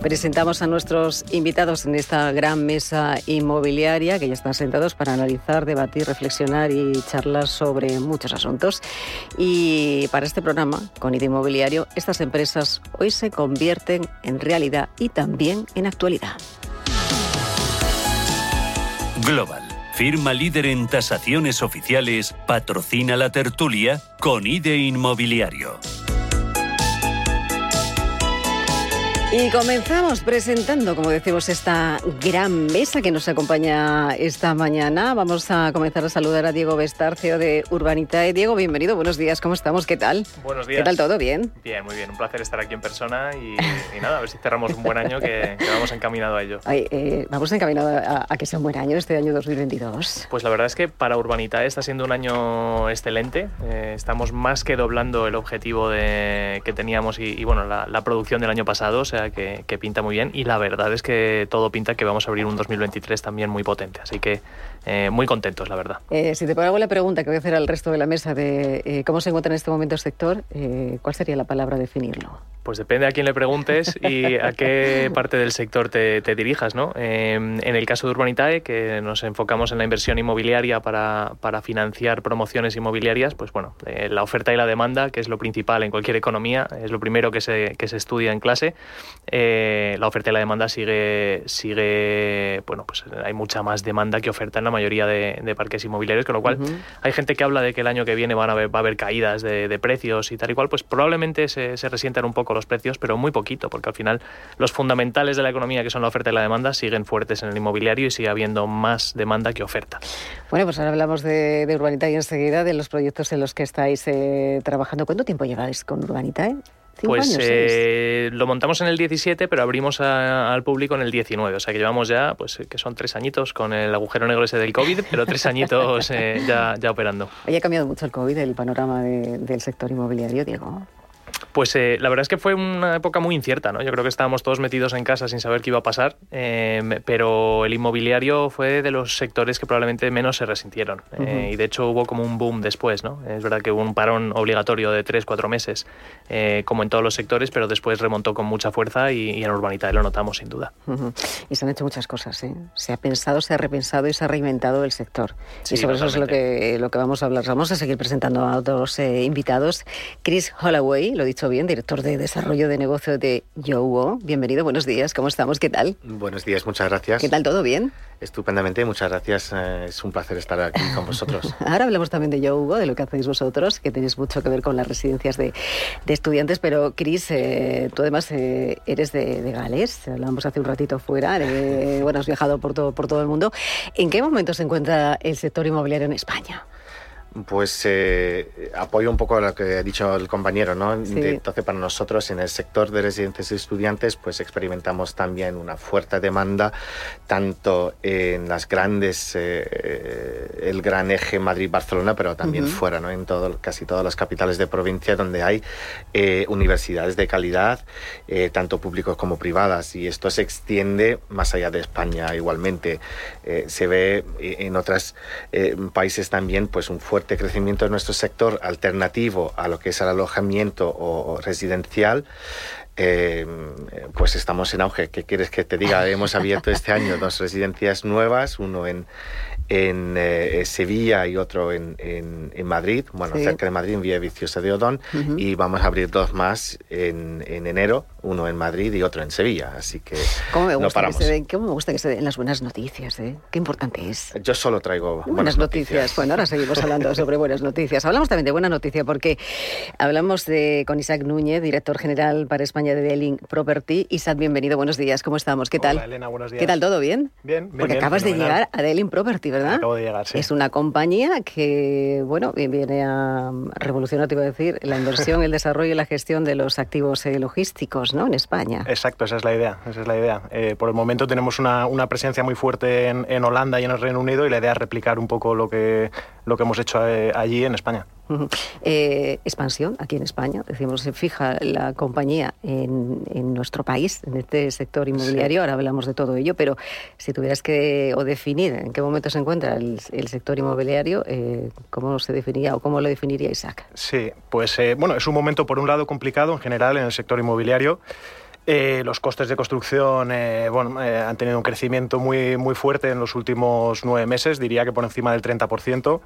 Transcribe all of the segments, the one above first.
Presentamos a nuestros invitados en esta gran mesa inmobiliaria que ya están sentados para analizar, debatir, reflexionar y charlar sobre muchos asuntos. Y para este programa, con ID Inmobiliario, estas empresas hoy se convierten en realidad y también en actualidad. Global, firma líder en tasaciones oficiales, patrocina la tertulia con IDE Inmobiliario. Y comenzamos presentando, como decimos, esta gran mesa que nos acompaña esta mañana. Vamos a comenzar a saludar a Diego Bestarcio de Urbanitae. Diego, bienvenido, buenos días, ¿cómo estamos? ¿Qué tal? Buenos días. ¿Qué tal todo? ¿Bien? Bien, muy bien. Un placer estar aquí en persona y, y nada, a ver si cerramos un buen año que, que vamos encaminado a ello. Ay, eh, vamos encaminados a, a, que sea un buen año este año 2022. Pues la verdad es que para Urbanitae está siendo un año excelente. Eh, estamos más que doblando el objetivo de, que teníamos y, y bueno, la, la, producción del año pasado, o sea que, que pinta muy bien y la verdad es que todo pinta que vamos a abrir un 2023 también muy potente. Así que eh, muy contentos, la verdad. Eh, si te pongo la pregunta que voy a hacer al resto de la mesa de eh, cómo se encuentra en este momento el sector, eh, ¿cuál sería la palabra a definirlo? Pues depende a quién le preguntes y a qué parte del sector te, te dirijas. ¿no? Eh, en el caso de Urbanitae, que nos enfocamos en la inversión inmobiliaria para, para financiar promociones inmobiliarias, pues bueno, eh, la oferta y la demanda, que es lo principal en cualquier economía, es lo primero que se, que se estudia en clase. Eh, la oferta y la demanda sigue, sigue, bueno, pues hay mucha más demanda que oferta en la mayoría de, de parques inmobiliarios, con lo cual uh -huh. hay gente que habla de que el año que viene van a haber, va a haber caídas de, de precios y tal y cual, pues probablemente se, se resientan un poco los precios, pero muy poquito, porque al final los fundamentales de la economía, que son la oferta y la demanda, siguen fuertes en el inmobiliario y sigue habiendo más demanda que oferta. Bueno, pues ahora hablamos de, de Urbanitae enseguida, de los proyectos en los que estáis eh, trabajando. ¿Cuánto tiempo lleváis con Urbanitae? Pues años, eh, lo montamos en el 17, pero abrimos a, al público en el 19. O sea que llevamos ya, pues que son tres añitos con el agujero negro ese del COVID, pero tres añitos eh, ya, ya operando. Oye, ha cambiado mucho el COVID, el panorama de, del sector inmobiliario, Diego. Pues eh, la verdad es que fue una época muy incierta, ¿no? Yo creo que estábamos todos metidos en casa sin saber qué iba a pasar, eh, pero el inmobiliario fue de los sectores que probablemente menos se resintieron. Uh -huh. eh, y de hecho hubo como un boom después, ¿no? Es verdad que hubo un parón obligatorio de 3, 4 meses, eh, como en todos los sectores, pero después remontó con mucha fuerza y, y en Urbanitae lo notamos sin duda. Uh -huh. Y se han hecho muchas cosas, ¿eh? Se ha pensado, se ha repensado y se ha reinventado el sector. Sí, y sobre totalmente. eso es lo que, lo que vamos a hablar. Vamos a seguir presentando a otros invitados. Chris Holloway, lo he dicho bien, director de desarrollo de negocio de Yowo. Bienvenido, buenos días, ¿cómo estamos? ¿Qué tal? Buenos días, muchas gracias. ¿Qué tal, todo bien? Estupendamente, muchas gracias. Eh, es un placer estar aquí con vosotros. Ahora hablamos también de Yowo, de lo que hacéis vosotros, que tenéis mucho que ver con las residencias de, de estudiantes, pero Cris, eh, tú además eh, eres de, de, Gales, hablábamos hace un ratito fuera, bueno, has viajado por todo, por todo el mundo. ¿En qué momento se encuentra el sector inmobiliario en España? Pues eh, apoyo un poco lo que ha dicho el compañero, ¿no? Sí. Entonces, para nosotros en el sector de residencias de estudiantes, pues experimentamos también una fuerte demanda, tanto en las grandes, eh, el gran eje Madrid-Barcelona, pero también uh -huh. fuera, ¿no? En todo, casi todas las capitales de provincia donde hay eh, universidades de calidad, eh, tanto públicos como privadas, y esto se extiende más allá de España igualmente. Eh, se ve en otros países también, pues un fuerte crecimiento de nuestro sector alternativo a lo que es el alojamiento o, o residencial. Eh, pues estamos en auge. ¿Qué quieres que te diga? Hemos abierto este año dos residencias nuevas, uno en, en eh, Sevilla y otro en, en, en Madrid, bueno, sí. cerca de Madrid, en Vía Viciosa de Odón, uh -huh. y vamos a abrir dos más en, en, enero, uno en Madrid y otro en Sevilla, así que ¿Cómo me gusta no paramos. Que se den, ¿Cómo me gusta que se den las buenas noticias? Eh? Qué importante es. Yo solo traigo buenas, buenas noticias. noticias. Bueno, ahora seguimos hablando sobre buenas noticias. Hablamos también de buena noticia porque hablamos de, con Isaac Núñez, director general para España de Dealing Property. Isaac, bienvenido, buenos días, ¿cómo estamos? ¿Qué tal? Hola, Elena, buenos días. ¿Qué tal, todo bien? Bien, bien Porque bien, acabas fenomenal. de llegar a Dealing Property, ¿verdad? Acabo de llegar, sí. Es una compañía que, bueno, viene a revolucionar, te iba a decir, la inversión, el desarrollo y la gestión de los activos eh, logísticos, ¿no? En España. Exacto, esa es la idea, esa es la idea. Eh, por el momento tenemos una, una presencia muy fuerte en, en, Holanda y en el Reino Unido y la idea es replicar un poco lo que, lo que hemos hecho eh, allí en España. Eh, expansión aquí en España, decimos, se fija la compañía en, nuestro país, en este sector inmobiliario, ahora hablamos de todo ello, pero si tuvieras que o definir en qué momento se encuentra el, sector inmobiliario, eh, ¿cómo se definiría o cómo lo definiría Isaac? Sí, pues bueno, es un momento por un lado complicado en general en el sector inmobiliario. Eh, los costes de construcción eh, bueno, eh, han tenido un crecimiento muy, muy fuerte en los últimos nueve meses, diría que por encima del 30%.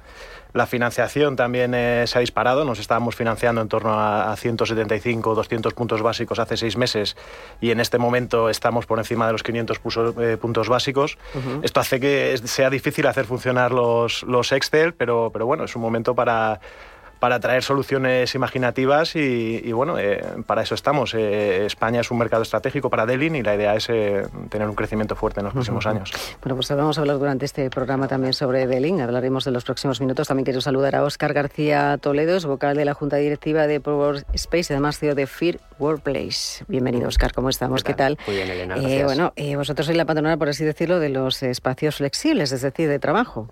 La financiación también se ha disparado, nos estábamos financiando en torno a, 175 o 200 puntos básicos hace seis meses y en este momento estamos por encima de los 500 puntos básicos. Esto hace que sea difícil hacer funcionar los, los Excel, pero, pero bueno, es un momento para para traer soluciones imaginativas y, bueno, eh, para eso estamos. Eh, España es un mercado estratégico para Delin y la idea es eh, tener un crecimiento fuerte en los próximos años. Bueno, pues vamos a hablar durante este programa también sobre Delin, hablaremos de los próximos minutos. También quiero saludar a Óscar García Toledo, es vocal de la Junta Directiva de Power Space y además CEO de Fear Workplace. Bienvenido, Óscar, ¿cómo estamos? ¿Qué tal? Muy bien, Elena, bueno, vosotros sois la patronal, por así decirlo, de los espacios flexibles, es decir, de trabajo.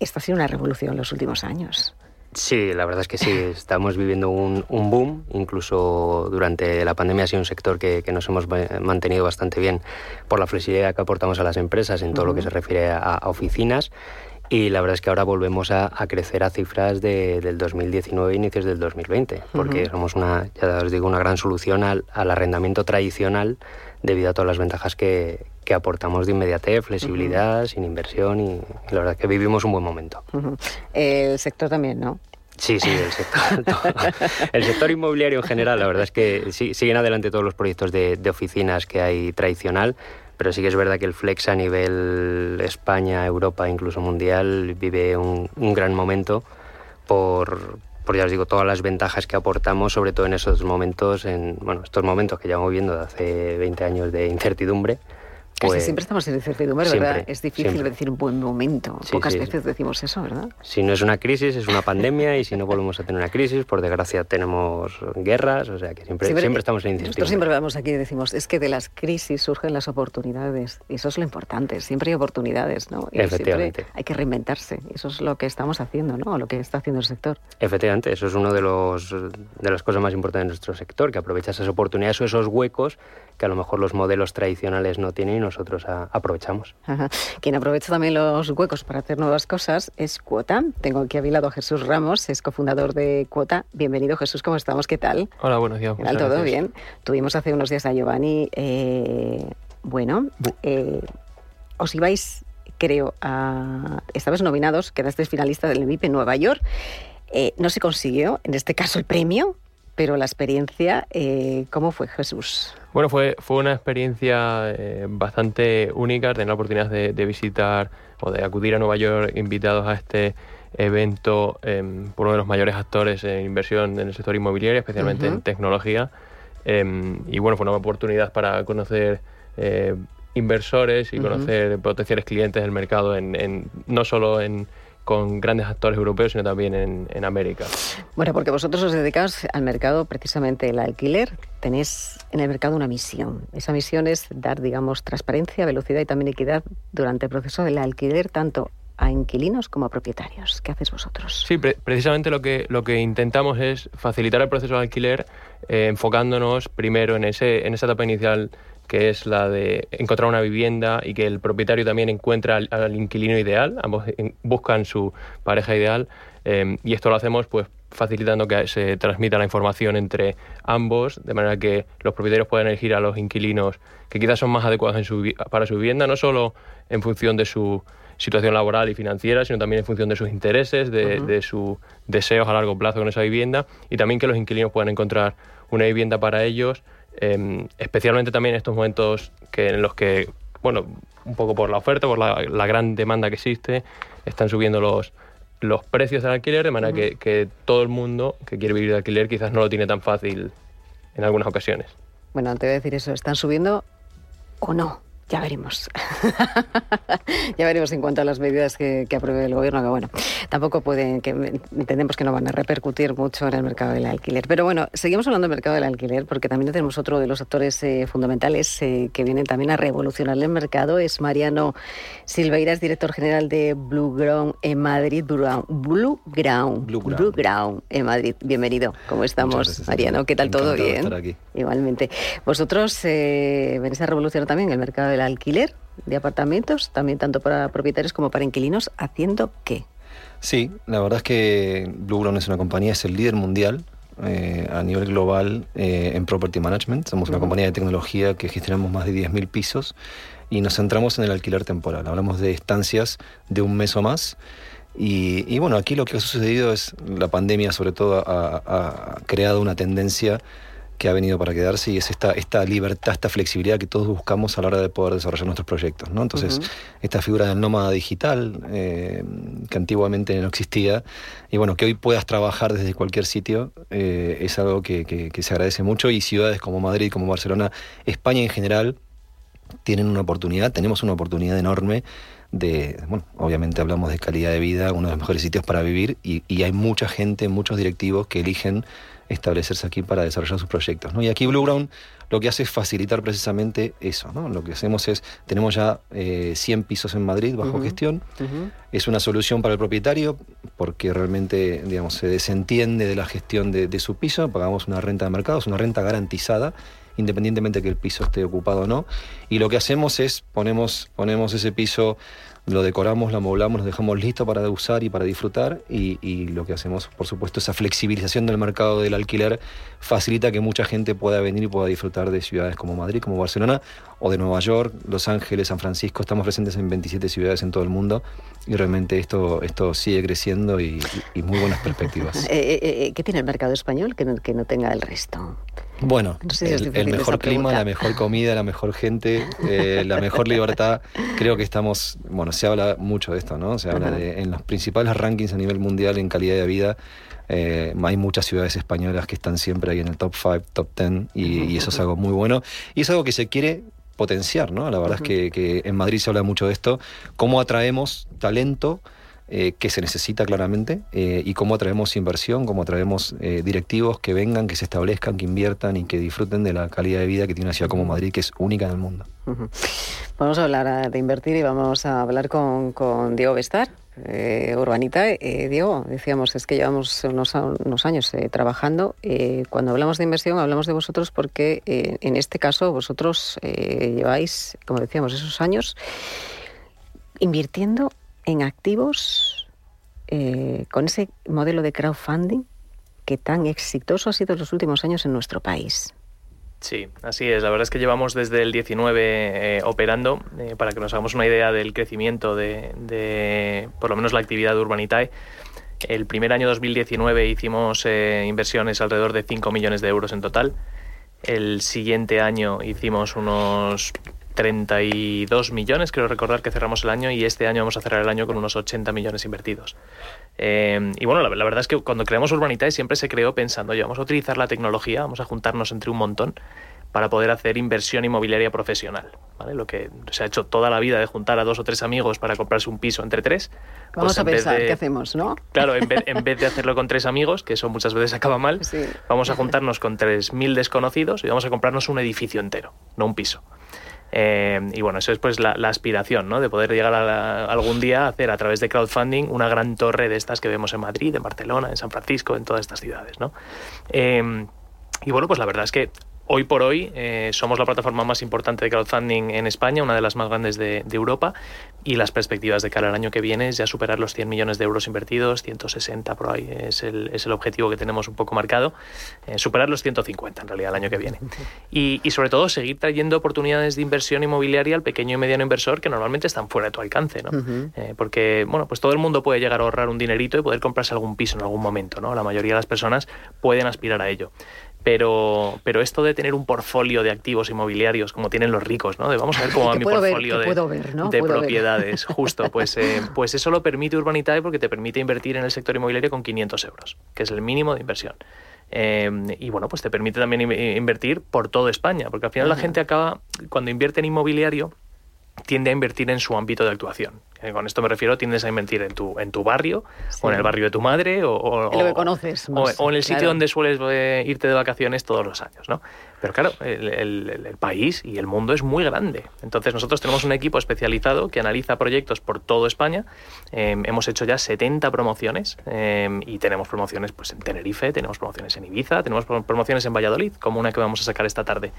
esta ha sido una revolución en los últimos años. Sí, la verdad es que sí, estamos viviendo un, boom, incluso durante la pandemia ha sido un sector que, nos hemos mantenido bastante bien por la flexibilidad que aportamos a las empresas en todo lo que se refiere a, oficinas. Y la verdad es que ahora volvemos a, crecer a cifras de, del 2019 e inicios del 2020, porque somos una, ya os digo, una gran solución al, arrendamiento tradicional debido a todas las ventajas que, aportamos de inmediatez, flexibilidad, sin inversión y, la verdad es que vivimos un buen momento. El sector también, ¿no? Sí, sí, el sector, el sector inmobiliario en general, la verdad es que siguen adelante todos los proyectos de, oficinas que hay tradicional, pero sí que es verdad que el Flex a nivel España, Europa, incluso mundial, vive un, gran momento por, por, ya os digo, todas las ventajas que aportamos, sobre todo en esos momentos, en bueno, estos momentos que llevamos viendo de hace 20 años de incertidumbre, pues, siempre estamos en incertidumbre, ¿verdad? Es difícil decir un buen momento. Pocas veces decimos eso, ¿verdad? Si no es una crisis, es una pandemia y si no volvemos a tener una crisis, por desgracia tenemos guerras, o sea que siempre, siempre, estamos en incertidumbre. Nosotros siempre vamos aquí y decimos, es que de las crisis surgen las oportunidades y eso es lo importante, siempre hay oportunidades, ¿no? Y Efectivamente. hay que reinventarse, eso es lo que estamos haciendo, ¿no? Lo que está haciendo el sector. Efectivamente, eso es uno de, los, de las cosas más importantes de nuestro sector, que aprovecha esas oportunidades o esos huecos que a lo mejor los modelos tradicionales no tienen nosotros aprovechamos. Quien aprovecha también los huecos para hacer nuevas cosas es Cuota. Tengo aquí a mi lado a Jesús Ramos, es cofundador de Cuota. Bienvenido Jesús, ¿cómo estamos? ¿Qué tal? Hola, buenos días. ¿Todo bien? Tuvimos hace unos días a Giovanni. Eh, bueno, eh, os ibais, creo, a... Estabais nominados, quedasteis finalista del MIP en Nueva York. Eh, no se consiguió, en este caso, el premio, pero la experiencia, ¿cómo fue Jesús? Bueno, fue, fue una experiencia eh, bastante única tener la oportunidad de, visitar o de acudir a Nueva York invitados a este evento em, por uno de los mayores actores en inversión en el sector inmobiliario, especialmente en tecnología. Em, y bueno, fue una oportunidad para conocer eh, inversores y conocer potenciales clientes del mercado, en, no solo en con grandes actores europeos, sino también en, América. Bueno, porque vosotros os dedicáis al mercado precisamente el alquiler. Tenéis en el mercado una misión. Esa misión es dar, digamos, transparencia, velocidad y también equidad durante el proceso del alquiler, tanto a inquilinos como a propietarios. ¿Qué hacéis vosotros? Sí, precisamente lo que, lo que intentamos es facilitar el proceso de alquiler eh, enfocándonos primero en, ese, en esa etapa inicial que es la de encontrar una vivienda y que el propietario también encuentra al, inquilino ideal, ambos buscan su pareja ideal em, y esto lo hacemos pues facilitando que se transmita la información entre ambos, de manera que los propietarios puedan elegir a los inquilinos que quizás son más adecuados para su vivienda, no solo en función de su situación laboral y financiera, sino también en función de sus intereses, de, de sus deseos a largo plazo con esa vivienda y también que los inquilinos puedan encontrar una vivienda para ellos Em, especialmente también en estos momentos que, en los que, bueno, un poco por la oferta, por la, gran demanda que existe, están subiendo los, los precios del alquiler, de manera que, que, todo el mundo que quiere vivir de alquiler quizás no lo tiene tan fácil en algunas ocasiones. Bueno, te voy a decir eso, ¿están subiendo o no? Ya veremos. ya veremos en cuanto a las medidas que, apruebe el gobierno, que bueno, tampoco pueden, que entendemos que no van a repercutir mucho en el mercado del alquiler. Pero bueno, seguimos hablando del mercado del alquiler porque también tenemos otro de los actores eh, fundamentales eh, que vienen también a revolucionar el mercado. Es Mariano Silveiras, director general de Blue Ground en Madrid. Blue Ground. Blue Ground, en Madrid. Bienvenido. ¿Cómo estamos, Mariano? ¿Qué tal todo? Bien. Igualmente. Vosotros eh, venís a revolucionar también el mercado del alquiler de apartamentos, también tanto para propietarios como para inquilinos, haciendo qué? Sí, la verdad es que Blue Ground es una compañía, es el líder mundial eh, a nivel global eh, en property management. Somos una compañía de tecnología que gestionamos más de 10.000 pisos y nos centramos en el alquiler temporal. Hablamos de estancias de un mes o más. Y, bueno, aquí lo que ha sucedido es la pandemia sobre todo ha creado una tendencia que ha venido para quedarse y es esta, esta libertad, esta flexibilidad que todos buscamos a la hora de poder desarrollar nuestros proyectos. ¿no? Entonces, esta figura del nómada digital, eh, que antiguamente no existía, y bueno, que hoy puedas trabajar desde cualquier sitio, eh, es algo que, que, se agradece mucho y ciudades como Madrid, como Barcelona, España en general, tienen una oportunidad, tenemos una oportunidad enorme de, bueno, obviamente hablamos de calidad de vida, uno de los mejores sitios para vivir y, y hay mucha gente, muchos directivos que eligen establecerse aquí para desarrollar sus proyectos. ¿no? Y aquí Blue Ground lo que hace es facilitar precisamente eso. ¿no? Lo que hacemos es, tenemos ya 100 eh, pisos en Madrid bajo gestión. Es una solución para el propietario porque realmente digamos, se desentiende de la gestión de, su piso. Pagamos una renta de mercado, es una renta garantizada independientemente de que el piso esté ocupado o no. Y lo que hacemos es ponemos, ponemos ese piso lo decoramos, lo amoblamos, lo dejamos listo para usar y para disfrutar y, lo que hacemos, por supuesto, esa flexibilización del mercado del alquiler facilita que mucha gente pueda venir y pueda disfrutar de ciudades como Madrid, como Barcelona o de Nueva York, Los Ángeles, San Francisco. Estamos presentes en 27 ciudades en todo el mundo y realmente esto, esto sigue creciendo y, muy buenas perspectivas. Eh, eh, eh, ¿Qué tiene el mercado español que no, que no tenga el resto? Bueno, el, mejor clima, la mejor comida, la mejor gente, la mejor libertad. Creo que estamos, bueno, se habla mucho de esto, ¿no? Se habla de, en los principales rankings a nivel mundial en calidad de vida. hay muchas ciudades españolas que están siempre ahí en el top 5, top 10 y, eso es algo muy bueno. Y es algo que se quiere potenciar, ¿no? La verdad es que, en Madrid se habla mucho de esto, cómo atraemos talento eh, que se necesita claramente eh, y cómo atraemos inversión, cómo atraemos eh, directivos que vengan, que se establezcan, que inviertan y que disfruten de la calidad de vida que tiene una ciudad como Madrid, que es única en el mundo. Vamos a hablar de invertir y vamos a hablar con, con Diego Bestar, eh, Urbanita. Eh, Diego, decíamos, es que llevamos unos, años eh, trabajando. Eh, cuando hablamos de inversión, hablamos de vosotros porque en este caso vosotros lleváis, como decíamos, esos años invirtiendo en activos con ese modelo de crowdfunding que tan exitoso ha sido en los últimos años en nuestro país. Sí, así es. La verdad es que llevamos desde el 19 eh, operando, eh, para que nos hagamos una idea del crecimiento de, por lo menos la actividad de Urbanitae. El primer año 2019 hicimos eh, inversiones alrededor de 5 millones de euros en total. El siguiente año hicimos unos 32 millones, creo recordar que cerramos el año y este año vamos a cerrar el año con unos 80 millones invertidos. Eh, y bueno, la, verdad es que cuando creamos Urbanitae siempre se creó pensando, oye, vamos a utilizar la tecnología, vamos a juntarnos entre un montón para poder hacer inversión inmobiliaria profesional. ¿vale? Lo que se ha hecho toda la vida de juntar a dos o tres amigos para comprarse un piso entre tres. Vamos pues a pensar qué hacemos, ¿no? Claro, en vez, de hacerlo con tres amigos, que eso muchas veces acaba mal, vamos a juntarnos con tres mil desconocidos y vamos a comprarnos un edificio entero, no un piso. Eh, y bueno, eso es pues la, aspiración, ¿no? De poder llegar algún día a hacer a través de crowdfunding una gran torre de estas que vemos en Madrid, en Barcelona, en San Francisco, en todas estas ciudades, ¿no? Eh, y bueno, pues la verdad es que Hoy por hoy eh, somos la plataforma más importante de crowdfunding en España, una de las más grandes de, Europa, y las perspectivas de cara al año que viene es ya superar los 100 millones de euros invertidos, 160 por ahí es el, es el objetivo que tenemos un poco marcado, eh, superar los 150 en realidad el año que viene. Y, y, sobre todo seguir trayendo oportunidades de inversión inmobiliaria al pequeño y mediano inversor que normalmente están fuera de tu alcance, ¿no? Eh, porque, bueno, pues todo el mundo puede llegar a ahorrar un dinerito y poder comprarse algún piso en algún momento, ¿no? La mayoría de las personas pueden aspirar a ello. Pero, pero esto de tener un portfolio de activos inmobiliarios como tienen los ricos, ¿no? De vamos a ver cómo va mi portfolio de, propiedades, justo, pues, eh, pues eso lo permite Urbanitae porque te permite invertir en el sector inmobiliario con 500 euros, que es el mínimo de inversión. Eh, y bueno, pues te permite también invertir por toda España, porque al final la gente acaba, cuando invierte en inmobiliario, tiende a invertir en su ámbito de actuación. Eh, con esto me refiero, tiendes a invertir en tu, en tu barrio, o en el barrio de tu madre, o, en lo que conoces. o, en el sitio donde sueles eh, irte de vacaciones todos los años. ¿no? Pero claro, el, país y el mundo es muy grande. Entonces nosotros tenemos un equipo especializado que analiza proyectos por toda España. Em, hemos hecho ya 70 promociones em, y tenemos promociones pues, en Tenerife, tenemos promociones en Ibiza, tenemos promociones en Valladolid, como una que vamos a sacar esta tarde.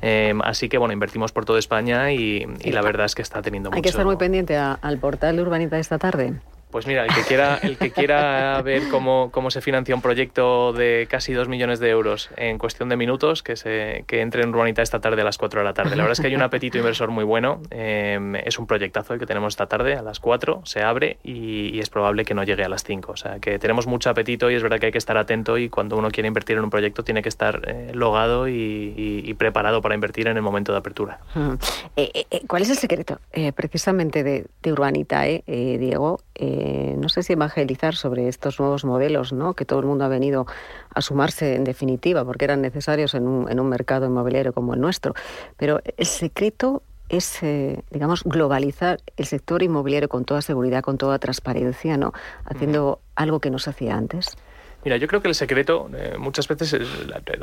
Em, así que bueno, invertimos por toda España y, la verdad es que está teniendo mucho... Hay que estar muy pendiente al portal de Urbanita esta tarde. Pues mira, el que quiera, el que quiera ver cómo, cómo se financia un proyecto de casi dos millones de euros en cuestión de minutos, que, se, que entre en Urbanita esta tarde a las 4 de la tarde. La verdad es que hay un apetito inversor muy bueno. Em, es un proyectazo el que tenemos esta tarde a las 4, se abre y, es probable que no llegue a las 5. O sea, que tenemos mucho apetito y es verdad que hay que estar atento y cuando uno quiere invertir en un proyecto tiene que estar eh, logado y, preparado para invertir en el momento de apertura. Eh, eh, ¿Cuál es el secreto precisamente de, de Urbanita, Diego? Eh, no sé si evangelizar sobre estos nuevos modelos, ¿no? que todo el mundo ha venido a sumarse en definitiva, porque eran necesarios en un, en un mercado inmobiliario como el nuestro. Pero el secreto es, eh, digamos, globalizar el sector inmobiliario con toda seguridad, con toda transparencia, ¿no? haciendo algo que no se hacía antes. Mira, yo creo que el secreto eh, muchas veces,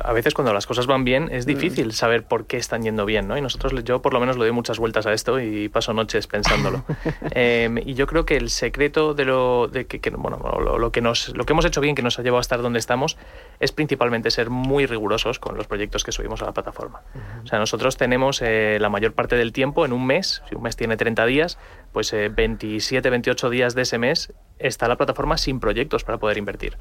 a veces cuando las cosas van bien, es mm. difícil saber por qué están yendo bien, ¿no? Y nosotros, yo por lo menos le doy muchas vueltas a esto y paso noches pensándolo. Em, y yo creo que el secreto de lo, de que, bueno, lo, que nos, lo que hemos hecho bien, que nos ha llevado a estar donde estamos, es principalmente ser muy rigurosos con los proyectos que subimos a la plataforma. O sea, nosotros tenemos eh, la mayor parte del tiempo en un mes, si un mes tiene 30 días, pues 27, eh, 28 días de ese mes está la plataforma sin proyectos para poder invertir.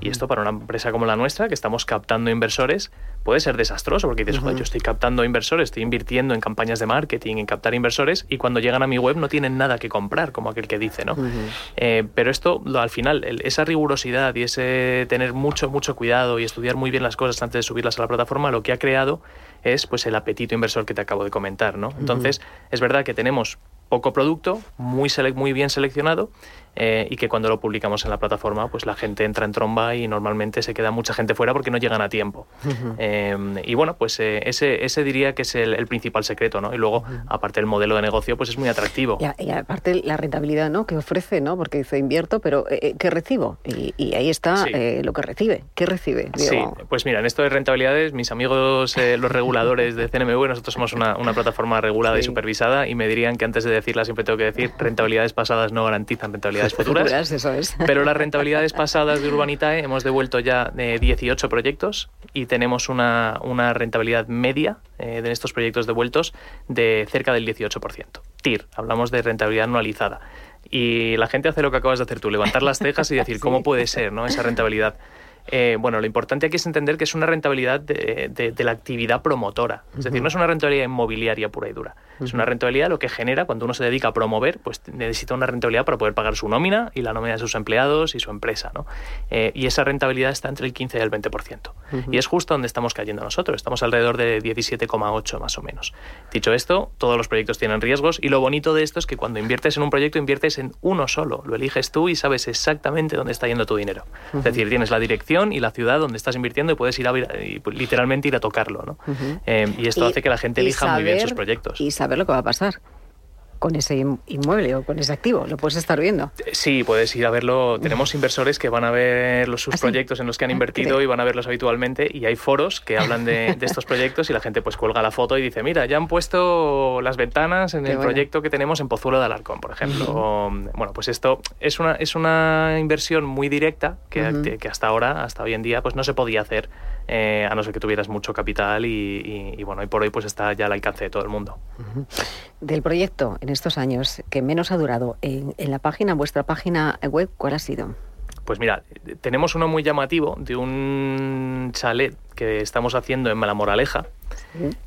Y esto para una empresa como la nuestra, que estamos captando inversores, puede ser desastroso, porque dices, yo estoy captando inversores, estoy invirtiendo en campañas de marketing, en captar inversores, y cuando llegan a mi web no tienen nada que comprar, como aquel que dice, ¿no? Eh, pero esto, al final, esa rigurosidad y ese tener mucho, mucho cuidado y estudiar muy bien las cosas antes de subirlas a la plataforma, lo que ha creado es pues el apetito inversor que te acabo de comentar, ¿no? Entonces, es verdad que tenemos poco producto, muy, muy bien seleccionado, eh, y que cuando lo publicamos en la plataforma, pues la gente entra en tromba y normalmente se queda mucha gente fuera porque no llegan a tiempo. Em, y bueno, pues eh, ese, ese diría que es el, principal secreto, ¿no? Y luego, aparte el modelo de negocio, pues es muy atractivo. Y, aparte la rentabilidad, ¿no? Que ofrece, ¿no? Porque dice invierto, pero eh, ¿qué recibo? Y, ahí está lo que recibe. ¿Qué recibe? Sí, pues mira, en esto de rentabilidades, mis amigos, los reguladores de CNMV, nosotros somos una, una plataforma regulada y supervisada y me dirían que antes de decirla siempre tengo que decir rentabilidades pasadas no garantizan rentabilidades futuras. Pero las rentabilidades pasadas de Urbanitae hemos devuelto ya 18 eh, proyectos y tenemos una, una rentabilidad media eh, de estos proyectos devueltos de cerca del 18%. TIR, hablamos de rentabilidad anualizada. Y la gente hace lo que acabas de hacer tú, levantar las cejas y decir, ¿cómo puede ser ¿no? esa rentabilidad? Eh, bueno, lo importante aquí es entender que es una rentabilidad de, la actividad promotora. Es decir, no es una rentabilidad inmobiliaria pura y dura. Es una rentabilidad lo que genera cuando uno se dedica a promover, pues necesita una rentabilidad para poder pagar su nómina y la nómina de sus empleados y su empresa. ¿no? Eh, y esa rentabilidad está entre el 15 y el 20%. Y es justo donde estamos cayendo nosotros. Estamos alrededor de 17,8 más o menos. Dicho esto, todos los proyectos tienen riesgos y lo bonito de esto es que cuando inviertes en un proyecto, inviertes en uno solo. Lo eliges tú y sabes exactamente dónde está yendo tu dinero. Es decir, tienes la dirección y la ciudad donde estás invirtiendo y puedes ir a, pues, literalmente ir a tocarlo. ¿no? Eh, y esto hace que la gente elija muy bien sus proyectos. Y saber lo que va a pasar con ese inmueble o con ese activo. Lo puedes estar viendo. Sí, puedes ir a verlo. Tenemos inversores que van a ver los, sus ¿Ah, proyectos en los que han ah, invertido y van a verlos habitualmente. Y hay foros que hablan de, estos proyectos y la gente pues cuelga la foto y dice, mira, ya han puesto las ventanas en el proyecto que tenemos en Pozuelo de Alarcón, por ejemplo. bueno, pues esto es una, es una inversión muy directa que, que hasta ahora, hasta hoy en día, pues no se podía hacer eh, a no ser que tuvieras mucho capital y, bueno, y por hoy pues está ya al alcance de todo el mundo. Del proyecto en estos años que menos ha durado, en, la página, vuestra página web, ¿cuál ha sido? Pues mira, tenemos uno muy llamativo de un chalet que estamos haciendo en Malamoraleja.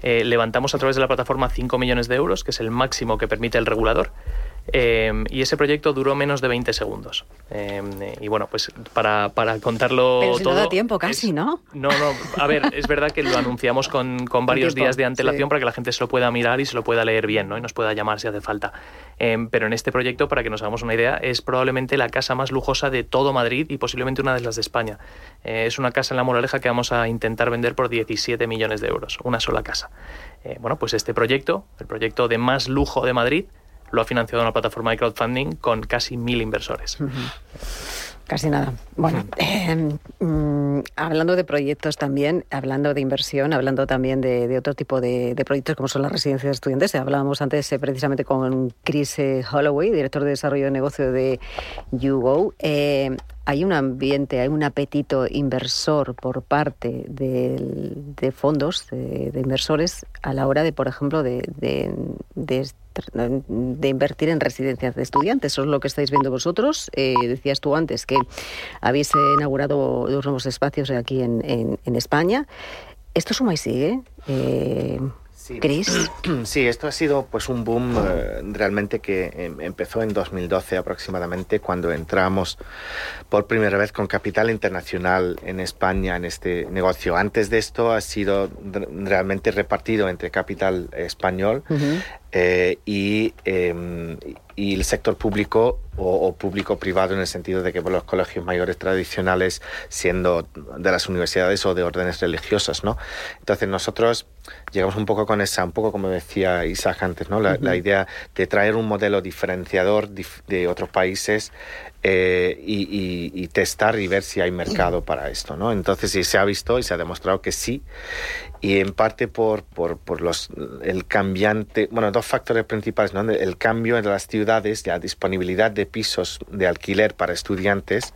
Eh, levantamos a través de la plataforma 5 millones de euros, que es el máximo que permite el regulador. Em, y ese proyecto duró menos de 20 segundos. Em, y bueno, pues para, para contarlo Pero si todo... no da tiempo casi, ¿no? No, no. A ver, es verdad que lo anunciamos con, con varios tiempo, días de antelación sí. para que la gente se lo pueda mirar y se lo pueda leer bien, ¿no? Y nos pueda llamar si hace falta. Pero en este proyecto, para que nos hagamos una idea, es probablemente la casa más lujosa de todo Madrid y posiblemente una de las de España. Eh, es una casa en La Moraleja que vamos a intentar vender por 17 millones de euros, una sola casa. Eh, bueno, pues este proyecto, el proyecto de más lujo de Madrid, lo ha financiado una plataforma de crowdfunding con casi mil inversores. Casi nada. Bueno, eh, mm, hablando de proyectos también, hablando de inversión, hablando también de, de otro tipo de, de, proyectos como son las residencias de estudiantes. Hablábamos antes eh, precisamente con Chris Holloway, director de desarrollo de negocio de YouGo. Eh, hay un ambiente, hay un apetito inversor por parte de, fondos, de, inversores, a la hora de, por ejemplo, de, de, invertir en residencias de estudiantes. Eso es lo que estáis viendo vosotros. Eh, decías tú antes que habéis inaugurado dos nuevos espacios aquí en, en, en España. ¿Esto suma y sigue? Eh, Sí. Chris. Sí, esto ha sido pues un boom eh, realmente que em, empezó en 2012 aproximadamente cuando entramos por primera vez con capital internacional en España en este negocio. Antes de esto ha sido realmente repartido entre capital español uh -huh. Eh, y, eh, y, el sector público o, o público-privado en el sentido de que los colegios mayores tradicionales siendo de las universidades o de órdenes religiosas, ¿no? Entonces nosotros llegamos un poco con esa, un poco como decía Isaac antes, ¿no? La, uh -huh. la idea de traer un modelo diferenciador de otros países eh, y, y, y, testar y ver si hay mercado para esto, ¿no? Entonces sí, se ha visto y se ha demostrado que sí y en parte por, por, por los, el cambiante, bueno, dos factores principales, ¿no? El cambio en las ciudades, la disponibilidad de pisos de alquiler para estudiantes,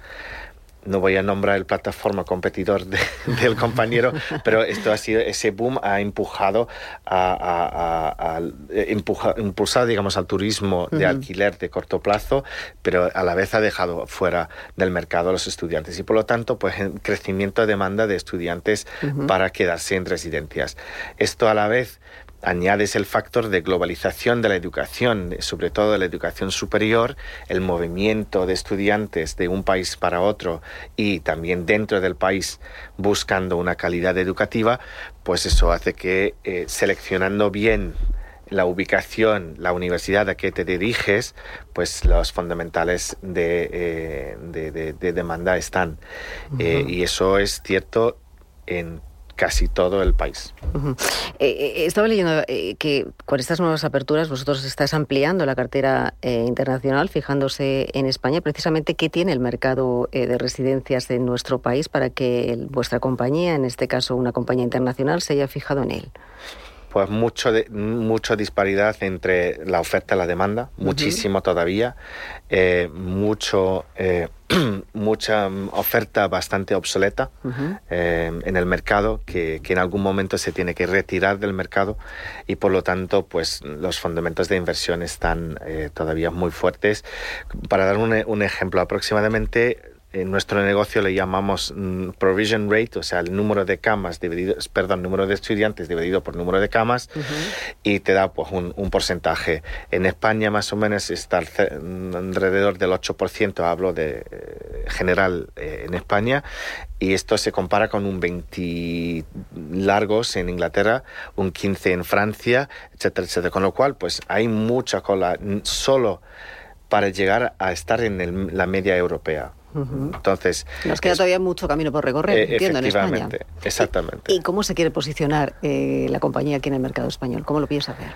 no voy a nombrar el plataforma competidor de, del compañero, pero esto ha sido, ese boom ha empujado a, a, a, a empuja, impulsar, digamos, al turismo de uh -huh. alquiler de corto plazo, pero a la vez ha dejado fuera del mercado a los estudiantes y por lo tanto, pues, crecimiento de demanda de estudiantes uh -huh. para quedarse en residencias. Esto a la vez añades el factor de globalización de la educación, sobre todo de la educación superior, el movimiento de estudiantes de un país para otro y también dentro del país buscando una calidad educativa, pues eso hace que eh, seleccionando bien la ubicación, la universidad a que te diriges, pues los fundamentales de, eh, de, de, de demanda están. Uh -huh. eh, y eso es cierto en casi todo el país. Uh -huh. eh, estaba leyendo eh, que con estas nuevas aperturas vosotros estáis ampliando la cartera eh, internacional, fijándose en España, precisamente qué tiene el mercado eh, de residencias en nuestro país para que el, vuestra compañía, en este caso una compañía internacional, se haya fijado en él pues mucho de, mucha disparidad entre la oferta y la demanda, uh -huh. muchísimo todavía, eh, mucho eh, mucha oferta bastante obsoleta uh -huh. eh, en el mercado que, que, en algún momento se tiene que retirar del mercado y por lo tanto pues los fundamentos de inversión están eh, todavía muy fuertes. Para dar un, un ejemplo, aproximadamente en nuestro negocio le llamamos mm, provision rate, o sea, el número de camas dividido, perdón, número de estudiantes dividido por número de camas uh -huh. y te da pues un, un, porcentaje. En España más o menos está alrededor del 8%, hablo de eh, general eh, en España, y esto se compara con un 20 largos en Inglaterra, un 15 en Francia, etcétera, etcétera. Con lo cual, pues hay mucha cola solo para llegar a estar en el, la media europea. Uh -huh. Entonces. Nos queda es, todavía mucho camino por recorrer, eh, entiendo, en España. Exactamente. ¿Y, ¿Y, cómo se quiere posicionar eh, la compañía aquí en el mercado español? ¿Cómo lo piensa hacer?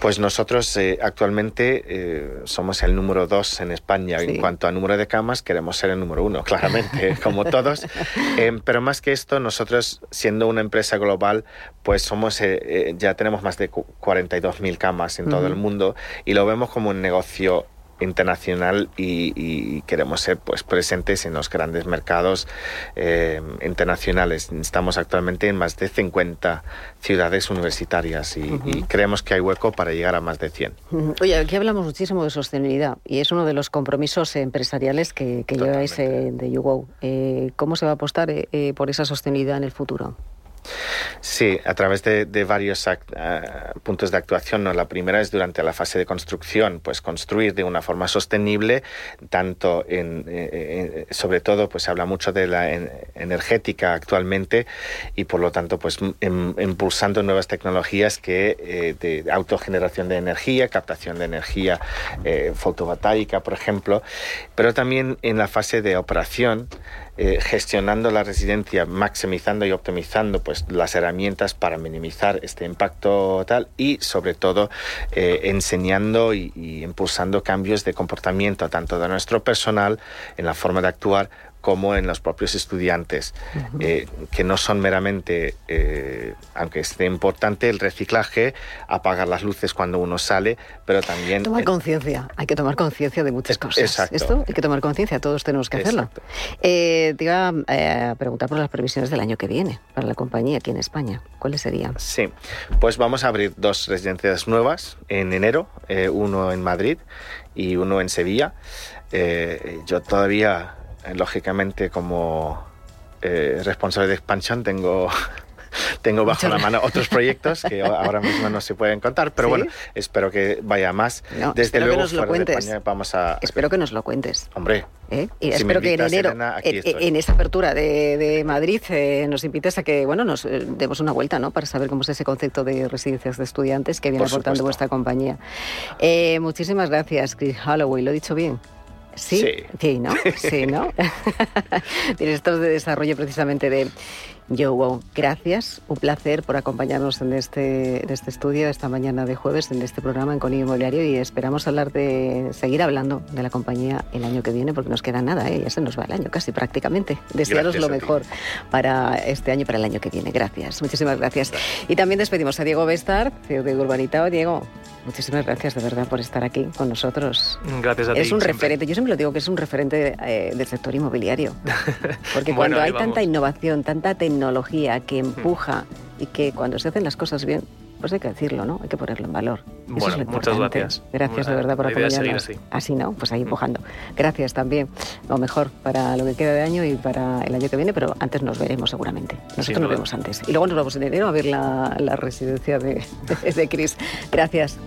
Pues nosotros eh, actualmente eh, somos el número dos en España. Sí. En cuanto a número de camas, queremos ser el número uno, claramente, como todos. Eh, pero más que esto, nosotros, siendo una empresa global, pues somos eh, ya tenemos más de 42.000 camas en uh -huh. todo el mundo y lo vemos como un negocio internacional y, y, queremos ser pues presentes en los grandes mercados eh, internacionales. Estamos actualmente en más de 50 ciudades universitarias y, uh -huh. y, creemos que hay hueco para llegar a más de 100. Uh -huh. Oye, aquí hablamos muchísimo de sostenibilidad y es uno de los compromisos empresariales que, que lleváis eh, de YouGo. Eh, ¿Cómo se va a apostar eh, por esa sostenibilidad en el futuro? Sí, a través de, varios eh, puntos de actuación. ¿no? La primera es durante la fase de construcción, pues construir de una forma sostenible, tanto en, eh, sobre todo, pues se habla mucho de la energética actualmente y por lo tanto, pues impulsando nuevas tecnologías que de autogeneración de energía, captación de energía fotovoltaica, por ejemplo, pero también en la fase de operación eh, gestionando la residencia, maximizando y optimizando pues, las herramientas para minimizar este impacto tal y sobre todo eh, enseñando y, y impulsando cambios de comportamiento tanto de nuestro personal en la forma de actuar como en los propios estudiantes, eh, que no son meramente, eh, aunque esté importante, el reciclaje, apagar las luces cuando uno sale, pero también... Tomar conciencia, hay que tomar conciencia de muchas cosas. Exacto. Esto hay que tomar conciencia, todos tenemos que hacerlo. Eh, te iba a preguntar por las previsiones del año que viene para la compañía aquí en España. ¿Cuáles serían? Sí, pues vamos a abrir dos residencias nuevas en enero, uno en Madrid y uno en Sevilla. yo todavía eh, lógicamente como eh, responsable de expansión tengo tengo bajo la mano otros proyecos que ahora mismo no se pueden contar, pero bueno, espero que vaya más. Desde luego, que nos lo cuentes. vamos a... Espero que nos lo cuentes. Hombre. ¿Eh? Y espero que en enero, en, esa apertura de, Madrid, nos invites a que, bueno, nos demos una vuelta, ¿no? Para saber cómo es ese concepto de residencias de estudiantes que viene aportando vuestra compañía. muchísimas gracias, Chris Holloway. ¿Lo he dicho bien? Sí, sí, ¿no? Sí, ¿no? Director de desarrollo precisamente de Yo Gracias, un placer por acompañarnos en este, en este estudio esta mañana de jueves, en este programa en Conillo Inmobiliario y esperamos hablar de, seguir hablando de la compañía el año que viene porque nos queda nada, ¿eh? ya se nos va el año casi prácticamente. Desearos lo mejor para este año y para el año que viene. Gracias, muchísimas gracias. Y también despedimos a Diego Bestar, CEO de Urbanitao. Diego, Muchísimas gracias de verdad por estar aquí con nosotros. Gracias a ti. Es un referente, yo siempre lo digo que es un referente eh, del sector inmobiliario. Porque cuando hay tanta innovación, tanta tecnología que empuja y que cuando se hacen las cosas bien, pues hay que decirlo, ¿no? Hay que ponerlo en valor. bueno, muchas gracias. Gracias de verdad por apoyarnos. Así. así, ¿no? Pues ahí empujando. Gracias también. Lo mejor para lo que queda de año y para el año que viene, pero antes nos veremos seguramente. Nosotros nos vemos antes. Y luego nos vamos en enero a ver la, residencia de, de, de Cris. Gracias.